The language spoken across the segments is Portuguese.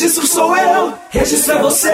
registro sou eu, registro é você.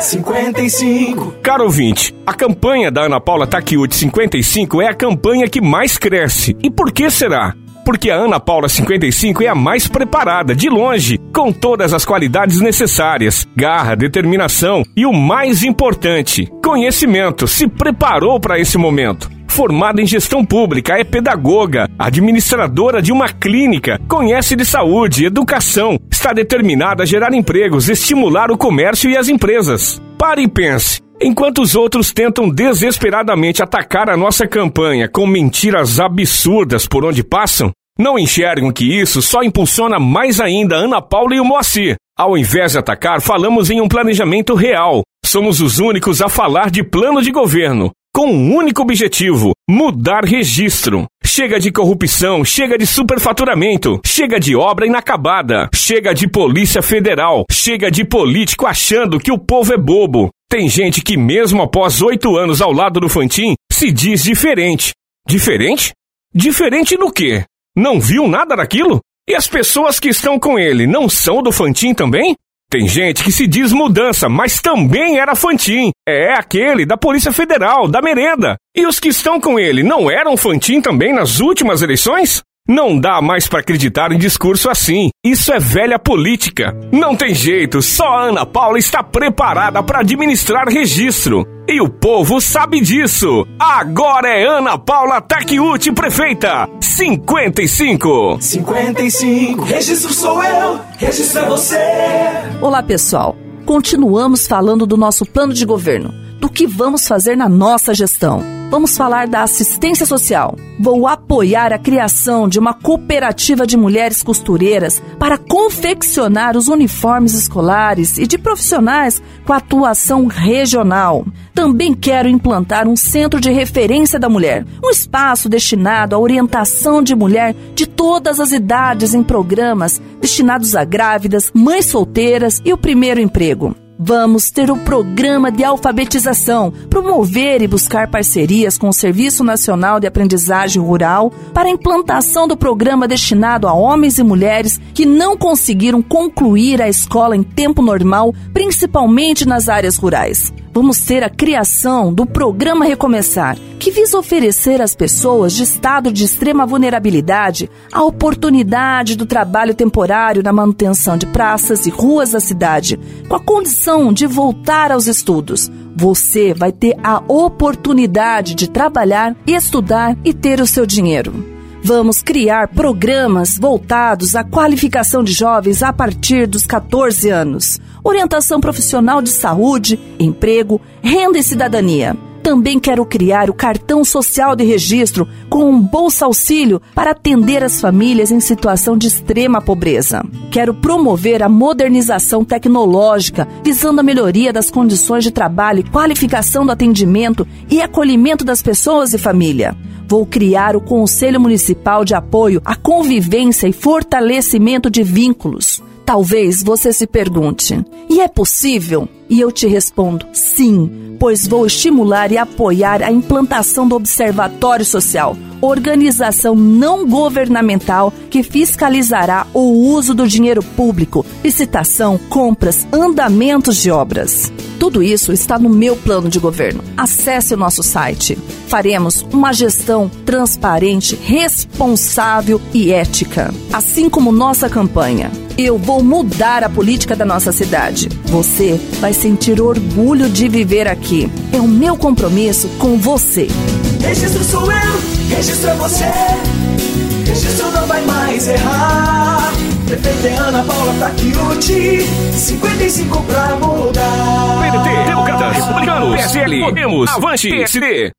55. Caro ouvinte, a campanha da Ana Paula Takiuti 55 é a campanha que mais cresce. E por que será? Porque a Ana Paula 55 é a mais preparada, de longe, com todas as qualidades necessárias: garra, determinação e o mais importante, conhecimento. Se preparou para esse momento formada em gestão pública, é pedagoga, administradora de uma clínica, conhece de saúde, educação, está determinada a gerar empregos, estimular o comércio e as empresas. Pare e pense. Enquanto os outros tentam desesperadamente atacar a nossa campanha com mentiras absurdas por onde passam, não enxergam que isso só impulsiona mais ainda Ana Paula e o Moacir. Ao invés de atacar, falamos em um planejamento real. Somos os únicos a falar de plano de governo com um único objetivo: mudar registro. Chega de corrupção, chega de superfaturamento, chega de obra inacabada, chega de Polícia Federal, chega de político achando que o povo é bobo. Tem gente que, mesmo após oito anos ao lado do Fantin, se diz diferente. Diferente? Diferente no quê? Não viu nada daquilo? E as pessoas que estão com ele não são do Fantin também? Tem gente que se diz mudança, mas também era Fantin. É aquele da Polícia Federal, da merenda. E os que estão com ele não eram Fantin também nas últimas eleições? Não dá mais para acreditar em discurso assim. Isso é velha política. Não tem jeito, só a Ana Paula está preparada para administrar registro. E o povo sabe disso. Agora é Ana Paula Takiuti, prefeita. 55. 55. Registro sou eu, registro é você. Olá, pessoal. Continuamos falando do nosso plano de governo, do que vamos fazer na nossa gestão. Vamos falar da assistência social. Vou apoiar a criação de uma cooperativa de mulheres costureiras para confeccionar os uniformes escolares e de profissionais com atuação regional. Também quero implantar um centro de referência da mulher, um espaço destinado à orientação de mulher de todas as idades em programas destinados a grávidas, mães solteiras e o primeiro emprego. Vamos ter o programa de alfabetização, promover e buscar parcerias com o Serviço Nacional de Aprendizagem Rural para a implantação do programa destinado a homens e mulheres que não conseguiram concluir a escola em tempo normal, principalmente nas áreas rurais. Vamos ter a criação do Programa Recomeçar, que visa oferecer às pessoas de estado de extrema vulnerabilidade a oportunidade do trabalho temporário na manutenção de praças e ruas da cidade, com a condição de voltar aos estudos. Você vai ter a oportunidade de trabalhar, estudar e ter o seu dinheiro. Vamos criar programas voltados à qualificação de jovens a partir dos 14 anos, orientação profissional de saúde, emprego, renda e cidadania. Também quero criar o cartão social de registro com um bolsa auxílio para atender as famílias em situação de extrema pobreza. Quero promover a modernização tecnológica, visando a melhoria das condições de trabalho qualificação do atendimento e acolhimento das pessoas e família vou criar o Conselho Municipal de Apoio à Convivência e Fortalecimento de Vínculos. Talvez você se pergunte: e é possível? E eu te respondo: sim, pois vou estimular e apoiar a implantação do Observatório Social, organização não governamental que fiscalizará o uso do dinheiro público, licitação, compras, andamentos de obras. Tudo isso está no meu plano de governo. Acesse o nosso site. Faremos uma gestão transparente, responsável e ética. Assim como nossa campanha. Eu vou mudar a política da nossa cidade. Você vai sentir orgulho de viver aqui. É o meu compromisso com você. Registro sou eu, registro é você. Registro não vai mais errar. Prefeita é Ana Paula Taquiuti, 55 pra mudar. PDT, Democrata, Republicano, PSL, Podemos, Avante, PSD.